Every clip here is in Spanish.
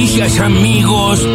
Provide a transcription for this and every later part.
noticias, amigos.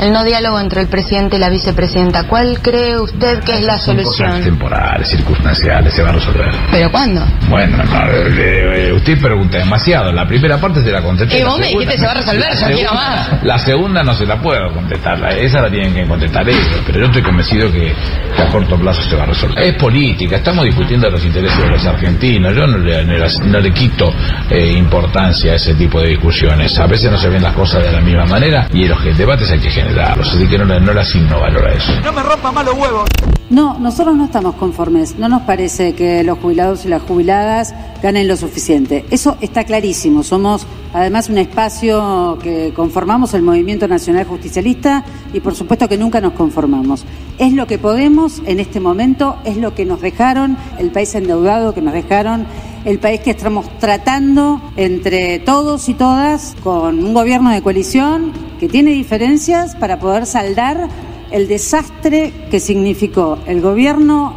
El no diálogo entre el presidente y la vicepresidenta, ¿cuál cree usted que es la Son cosas solución? temporales, circunstanciales, se va a resolver. ¿Pero cuándo? Bueno, no, eh, eh, usted pregunta demasiado. La primera parte se la contesté. Y vos me dijiste, se va a resolver, yo quiero más. La segunda no se la puedo contestar. esa la tienen que contestar ellos. Pero yo estoy convencido que, que a corto plazo se va a resolver. Es política. Estamos discutiendo los intereses de los argentinos. Yo no le, no le- quito eh, importancia a ese tipo de discusiones. A veces no se ven las cosas de la misma manera y los debates hay que Así que no, le- no le asigno valor a eso. No me rompa más los huevos. No, nosotros no estamos conformes. No nos parece que los jubilados y las jubiladas ganen lo suficiente. Eso está clarísimo. Somos además un espacio que conformamos el Movimiento Nacional Justicialista y por supuesto que nunca nos conformamos. Es lo que podemos en este momento, es lo que nos dejaron, el país endeudado que nos dejaron, el país que estamos tratando entre todos y todas con un gobierno de coalición que tiene diferencias para poder saldar el desastre que significó el gobierno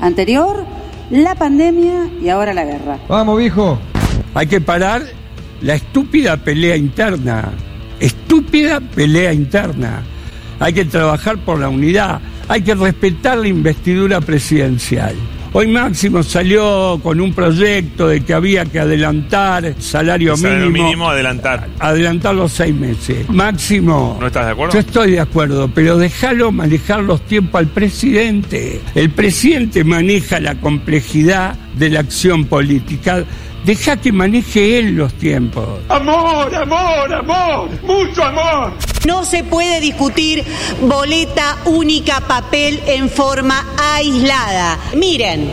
anterior, la pandemia y ahora la guerra. Vamos, viejo. Hay que parar la estúpida pelea interna. Estúpida pelea interna. Hay que trabajar por la unidad. Hay que respetar la investidura presidencial. Hoy Máximo salió con un proyecto de que había que adelantar salario El salario mínimo. mínimo adelantar. Adelantar los seis meses. Máximo. ¿No estás de acuerdo? Yo estoy de acuerdo, pero déjalo manejar los tiempos al presidente. El presidente maneja la complejidad de la acción política. Deja que maneje él los tiempos. Amor, amor, amor. Mucho amor. No se puede discutir boleta única papel en forma aislada. Miren,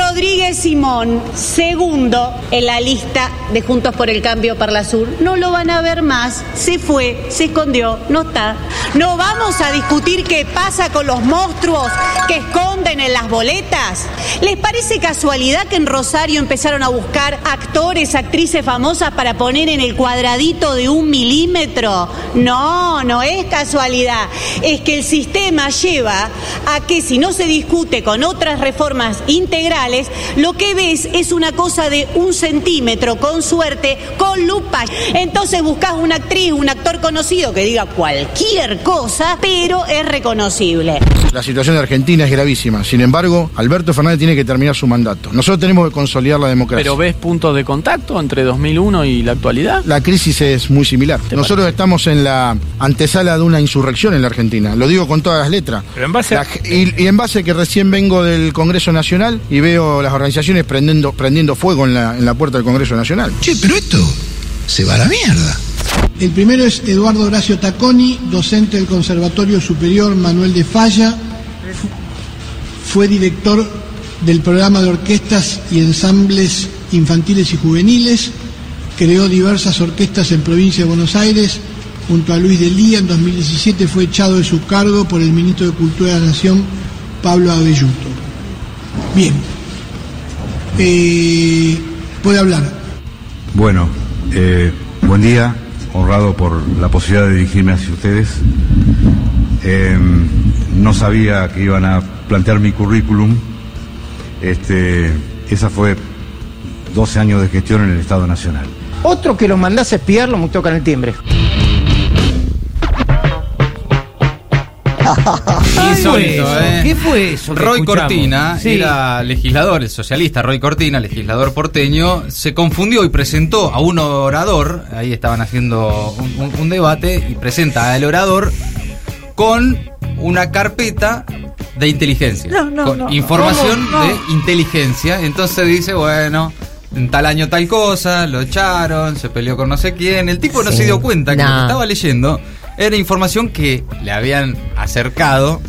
Rodríguez Simón, segundo en la lista de Juntos por el Cambio Parla Sur, no lo van a ver más. Se fue, se escondió, no está. No vamos a discutir qué pasa con los monstruos que esconden en las boletas. ¿Les parece casualidad que en Rosario empezaron a buscar actores, actrices famosas para poner en el cuadradito de un milímetro? No, no es casualidad. Es que el sistema lleva a que si no se discute con otras reformas integrales, lo que ves es una cosa de un centímetro, con suerte, con lupa. Entonces buscas una actriz, un actor conocido que diga cualquier cosa, pero es reconocible. La situación de Argentina es gravísima. Sin embargo, Alberto Fernández tiene que terminar su mandato. Nosotros tenemos que consolidar la democracia. ¿Pero ves puntos de contacto entre 2001 y la actualidad? La crisis es muy similar. Nosotros estamos en la antesala de una insurrección en la Argentina. Lo digo con todas las letras. Pero en base a- La ge- y, y en base a que recién vengo del Congreso Nacional y veo las organizaciones prendiendo, prendiendo fuego en la, en la puerta del Congreso Nacional. Che, pero esto se va a la mierda. El primero es Eduardo Horacio Tacconi, docente del Conservatorio Superior Manuel de Falla. Fu- Fue director del programa de orquestas y ensambles infantiles y juveniles. Creó diversas orquestas en provincia de Buenos Aires. Junto a Luis de Lía, en 2017 fue echado de su cargo por el ministro de Cultura de la Nación, Pablo Abelluto. Bien. Eh, puede hablar. Bueno, eh, buen día, honrado por la posibilidad de dirigirme hacia ustedes. Eh, no sabía que iban a plantear mi currículum. Este, esa fue 12 años de gestión en el Estado Nacional. Otro que los mandás a espiar lo tocan el timbre. Insólito? ¿eh? ¿Qué fue eso que Roy escuchamos? Cortina Sí. era legislador, el socialista Roy Cortina, legislador porteño, se confundió y presentó a un orador, ahí estaban haciendo un, un- un debate, y presenta al orador con una carpeta de inteligencia. No, no, con no. información de inteligencia. Entonces dice, bueno, en tal año tal cosa, lo echaron, se peleó con no sé quién. El tipo no Sí. se dio cuenta que lo que estaba leyendo era información que le habían acercado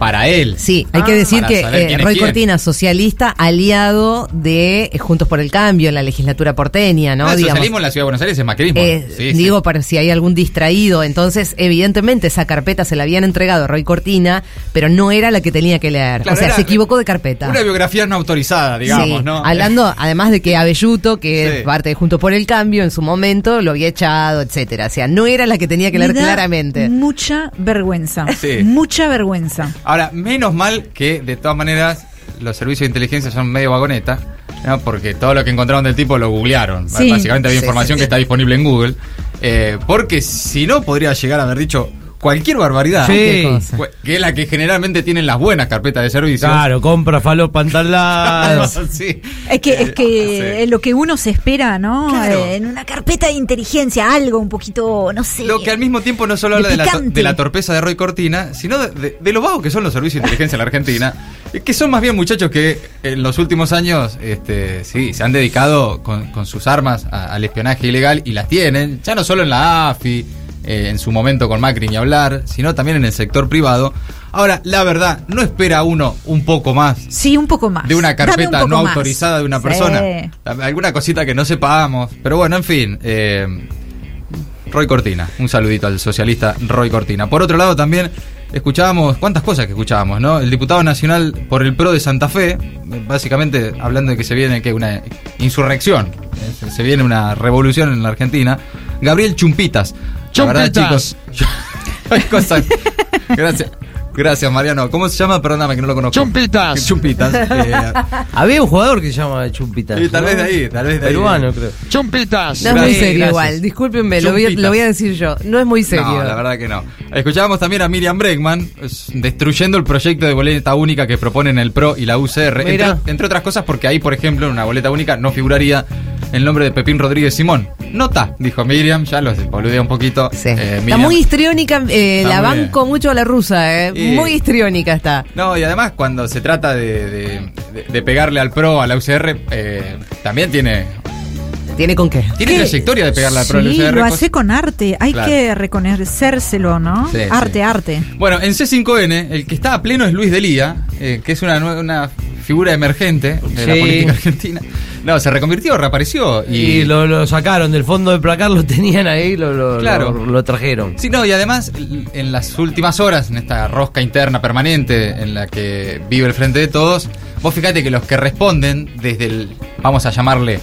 para él. Sí, hay que Ah, decir que eh, Roy. Cortina, socialista, aliado de eh, Juntos por el Cambio en la legislatura porteña, ¿no? Ah, el socialismo en la ciudad de Buenos Aires es macrismo. Eh, Sí, sí. digo, para si hay algún distraído. Entonces, evidentemente, esa carpeta se la habían entregado a Roy Cortina, pero no era la que tenía que leer. Claro, o sea, era se equivocó de carpeta. Una biografía no autorizada, digamos, Sí, ¿no? Hablando, además de que Abelluto, que Sí. es parte de Juntos por el Cambio, en su momento lo había echado, etcétera. O sea, no era la que tenía que leer claramente. Mucha vergüenza. Sí. Mucha vergüenza. Ahora, menos mal que, de todas maneras, los servicios de inteligencia son medio vagoneta. ¿no? porque todo lo que encontraron del tipo lo googlearon. Sí. Básicamente había Sí, información sí, que está disponible en Google. Eh, porque si no, podría llegar a haber dicho cualquier barbaridad. Sí. Cualquier cosa. Que es la que generalmente tienen las buenas carpetas de servicios. Claro, compra falopa en tal lado. sí. Es que, es que es lo que uno se espera, ¿no? Claro. Eh, en una carpeta de inteligencia, algo un poquito, no sé. Lo que al mismo tiempo no solo De habla de la, de la torpeza de Roy Cortina, sino de, de- de lo vagos que son los servicios de inteligencia en la Argentina, eh, que son más bien muchachos que en los últimos años este, sí, se han dedicado con, con sus armas a- al espionaje ilegal y las tienen, ya no solo en la AFI, eh, en su momento con Macri ni hablar, sino también en el sector privado. Ahora, la verdad, no espera uno un poco más Sí, un poco más. de una un carpeta no más. autorizada de una Sí. persona. Alguna cosita que no sepamos. Pero bueno, en fin. eh, Roy Cortina. Un saludito al socialista Roy Cortina. Por otro lado, también escuchábamos, cuántas cosas que escuchábamos, ¿no? El diputado nacional por el PRO de Santa Fe, básicamente hablando de que se viene que una insurrección, eh, se viene una revolución en la Argentina. Gabriel Chumpitas. La verdad, Chumpitas. chicos, hay cosas. Gracias. Gracias, Mariano. ¿Cómo se llama? Perdóname que no lo conozco. Chumpitas. Chumpitas. eh, Había un jugador que se llama Chumpitas. Sí, tal ¿no? vez de ahí, tal vez de ahí. Peruano, creo. No Chumpitas. es muy serio gracias. igual, discúlpenme, lo voy, a, Chumpitas. lo voy a decir yo. No es muy serio. No, la verdad que no. Escuchábamos también a Miriam Bregman es, destruyendo el proyecto de boleta única que proponen el PRO y la UCR. Entre otras cosas porque ahí, por ejemplo, en una boleta única no figuraría el nombre de Pepín Rodríguez Simón. Nota, dijo Miriam, ya lo boludea un poquito. Eh, Está muy histriónica, eh, Está la muy banco mucho a la rusa, eh. Y- Muy histriónica está. No, y además cuando se trata de, de- de- de pegarle al PRO, a la UCR, eh, también tiene, ¿Tiene con qué? tiene ¿Qué? trayectoria de pegarle al PRO a la Sí, UCR. lo hace con arte. Hay Claro. que reconocérselo, ¿no? Sí, arte, sí. arte. Bueno, en C5N, el que está a pleno es Luis Delía, eh, que es una, una figura emergente de la Sí. política argentina. No, se reconvirtió, reapareció. Y, Y lo, lo sacaron del fondo del placar, lo tenían ahí, lo, lo, Claro. lo, lo trajeron. Sí, no, y además, en las últimas horas, en esta rosca interna permanente en la que vive el Frente de Todos, vos fíjate que los que responden desde el, vamos a llamarle,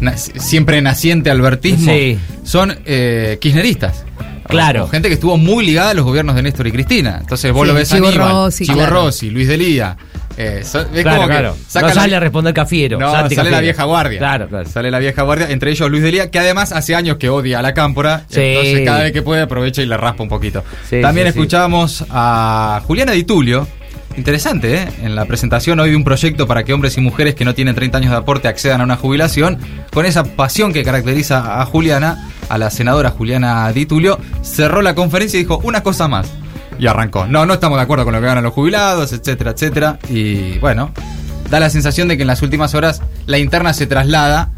na- siempre naciente albertismo, Sí. son eh, kirchneristas. Claro. O gente que estuvo muy ligada a los gobiernos de Néstor y Cristina. Entonces vos Sí, lo ves a Chivo Aníbal, Rossi, Chivo claro. Rossi, Luis Delía. Eh, es Claro, como que claro. saca no la- sale a responder Cafiero. no, sale la Cafiero. vieja guardia. Claro, claro. Sale la vieja guardia, entre ellos Luis Delía, que además hace años que odia a la cámpora. Sí. Entonces cada vez que puede aprovecha y le raspa un poquito. Sí, También sí. escuchamos a Juliana Di Tulio. Interesante, ¿eh? En la presentación hoy de un proyecto para que hombres y mujeres que no tienen 30 años de aporte accedan a una jubilación, con esa pasión que caracteriza a Juliana, a la senadora Juliana Di Tulio, cerró la conferencia y dijo una cosa más. Y arrancó. No, no estamos de acuerdo con lo que ganan los jubilados, etcétera, etcétera. Y bueno, da la sensación de que en las últimas horas la interna se traslada,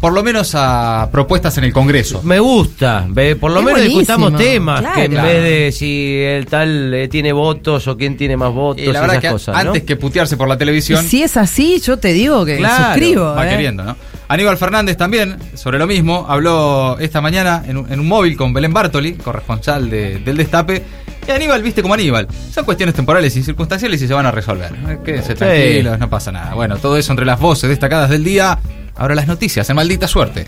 por lo menos a propuestas en el Congreso. Me gusta, ve, por lo Es menos buenísimo, discutamos temas, claro. que en Claro. vez de si el tal eh, tiene votos o quién tiene más votos, Y la verdad esas que cosas, ¿no? antes que putearse por la Y televisión, si es así, yo te digo que Claro, suscribo. va eh. queriendo, ¿no? Aníbal Fernández también, sobre lo mismo, habló esta mañana en un, en un móvil con Belén Bartoli, corresponsal de- del Destape. Y Aníbal, viste como Aníbal. Son cuestiones temporales y circunstanciales y se van a resolver. Eh, Quédense Sí. tranquilos, no pasa nada. Bueno, todo eso entre las voces destacadas del día. Ahora las noticias, en maldita suerte.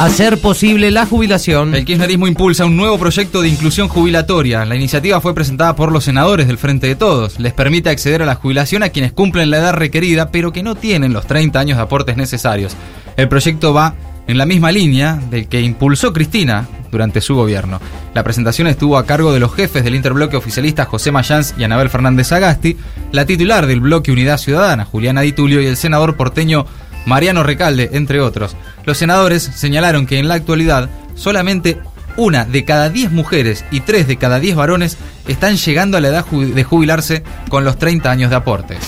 Hacer posible la jubilación. El kirchnerismo impulsa un nuevo proyecto de inclusión jubilatoria. La iniciativa fue presentada por los senadores del Frente de Todos. Les permite acceder a la jubilación a quienes cumplen la edad requerida, pero que no tienen los 30 años de aportes necesarios. El proyecto va en la misma línea del que impulsó Cristina durante su gobierno. La presentación estuvo a cargo de los jefes del interbloque oficialista José Mayans y Anabel Fernández Agasti, la titular del bloque Unidad Ciudadana, Juliana Di Tulio, y el senador porteño Mariano Recalde, entre otros. Los senadores señalaron que en la actualidad solamente una de cada 10 mujeres y tres de cada 10 varones están llegando a la edad de jubilarse con los 30 años de aportes.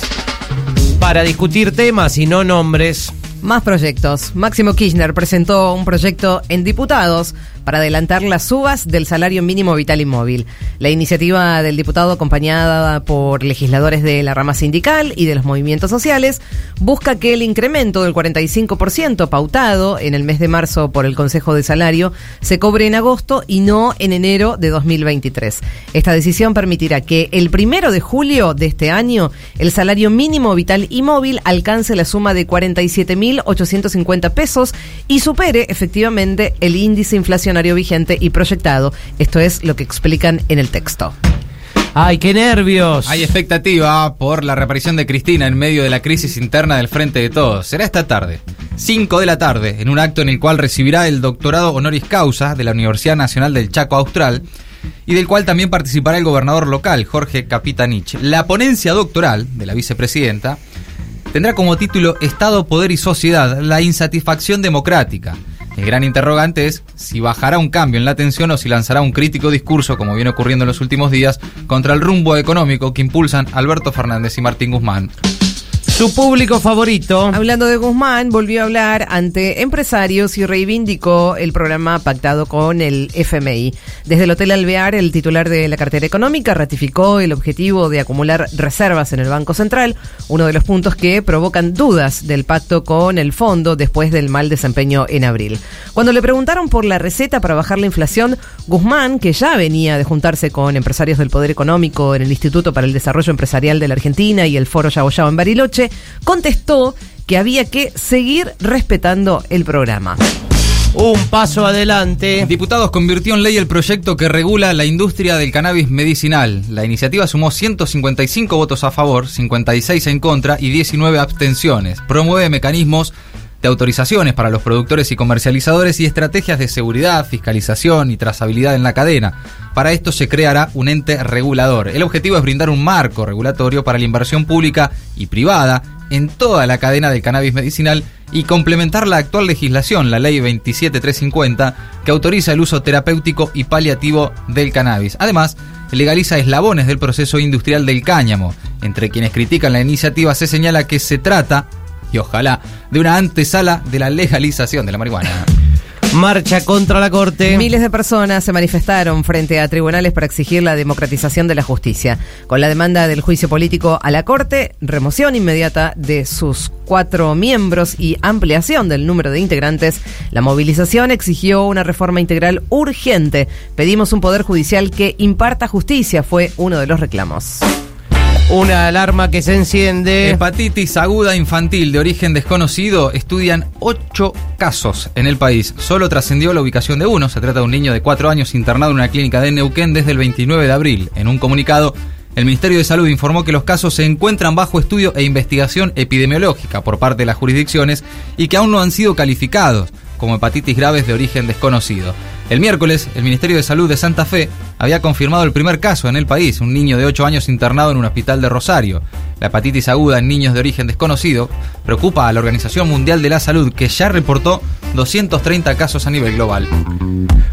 Para discutir temas y no nombres. Más proyectos. Máximo Kirchner presentó un proyecto en diputados para adelantar las subas del salario mínimo vital y móvil. La iniciativa del diputado, acompañada por legisladores de la rama sindical y de los movimientos sociales, busca que el incremento del 45% pautado en el mes de marzo por el Consejo de Salario se cobre en agosto y no en enero de 2023. Esta decisión permitirá que el primero de julio de este año el salario mínimo vital y móvil alcance la suma de 47.850 pesos y supere efectivamente el índice inflacionario vigente y proyectado. Esto es lo que explican en el texto. ¡Ay, qué nervios! Hay expectativa por la reaparición de Cristina en medio de la crisis interna del Frente de Todos. Será esta tarde, 5 de la tarde, en un acto en el cual recibirá el doctorado honoris causa de la Universidad Nacional del Chaco Austral y del cual también participará el gobernador local, Jorge Capitanich. La ponencia doctoral de la vicepresidenta tendrá como título Estado, Poder y Sociedad, la insatisfacción democrática. El gran interrogante es si bajará un cambio en la atención o si lanzará un crítico discurso, como viene ocurriendo en los últimos días, contra el rumbo económico que impulsan Alberto Fernández y Martín Guzmán. Su público favorito. Hablando de Guzmán, volvió a hablar ante empresarios y reivindicó el programa pactado con el FMI. Desde el Hotel Alvear, el titular de la cartera económica ratificó el objetivo de acumular reservas en el Banco Central, uno de los puntos que provocan dudas del pacto con el fondo después del mal desempeño en abril. Cuando le preguntaron por la receta para bajar la inflación, Guzmán, que ya venía de juntarse con empresarios del Poder Económico en el Instituto para el Desarrollo Empresarial de la Argentina y el Foro Yaboyao en Bariloche, contestó que había que seguir respetando el programa. Un paso adelante. Diputados convirtió en ley el proyecto que regula la industria del cannabis medicinal. La iniciativa sumó 155 votos a favor, 56 en contra y 19 abstenciones. Promueve mecanismos de autorizaciones para los productores y comercializadores y estrategias de seguridad, fiscalización y trazabilidad en la cadena. Para esto se creará un ente regulador. El objetivo es brindar un marco regulatorio para la inversión pública y privada en toda la cadena del cannabis medicinal y complementar la actual legislación, la ley 27350, que autoriza el uso terapéutico y paliativo del cannabis. Además, legaliza eslabones del proceso industrial del cáñamo. Entre quienes critican la iniciativa se señala que se trata, y ojalá, de una antesala de la legalización de la marihuana. Marcha contra la Corte. Miles de personas se manifestaron frente a tribunales para exigir la democratización de la justicia. Con la demanda del juicio político a la Corte, remoción inmediata de sus cuatro miembros y ampliación del número de integrantes, la movilización exigió una reforma integral urgente. Pedimos un poder judicial que imparta justicia, fue uno de los reclamos. Una alarma que se enciende. Hepatitis aguda infantil de origen desconocido. Estudian ocho casos en el país. Solo trascendió la ubicación de uno. Se trata de un niño de cuatro años internado en una clínica de Neuquén desde el 29 de abril. En un comunicado, el Ministerio de Salud informó que los casos se encuentran bajo estudio e investigación epidemiológica por parte de las jurisdicciones y que aún no han sido calificados como hepatitis graves de origen desconocido. El miércoles, el Ministerio de Salud de Santa Fe había confirmado el primer caso en el país, un niño de 8 años internado en un hospital de Rosario. La hepatitis aguda en niños de origen desconocido preocupa a la Organización Mundial de la Salud, que ya reportó 230 casos a nivel global.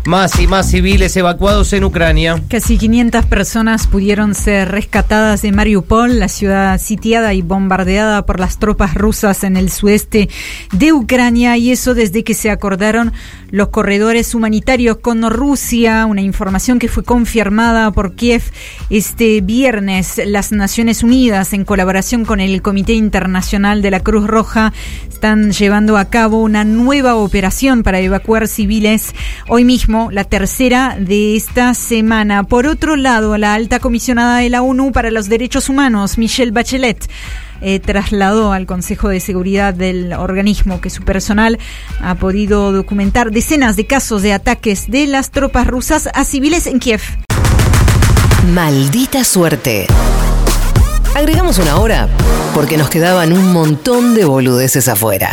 Más y más civiles evacuados en Ucrania. Casi 500 personas pudieron ser rescatadas de Mariupol, la ciudad sitiada y bombardeada por las tropas rusas en el sudeste de Ucrania, y eso desde que se acordaron los corredores humanitarios con Rusia, una información que fue confirmada por Kiev este viernes. Las Naciones Unidas, en colaboración con el Comité Internacional de la Cruz Roja, están llevando a cabo una nueva operación para evacuar civiles hoy mismo, la tercera de esta semana. Por otro lado, la alta comisionada de la ONU para los Derechos Humanos, Michelle Bachelet, eh, trasladó al Consejo de Seguridad del organismo que su personal ha podido documentar decenas de casos de ataques de las tropas rusas a civiles en Kiev. Maldita suerte. Agregamos una hora porque nos quedaban un montón de boludeces afuera.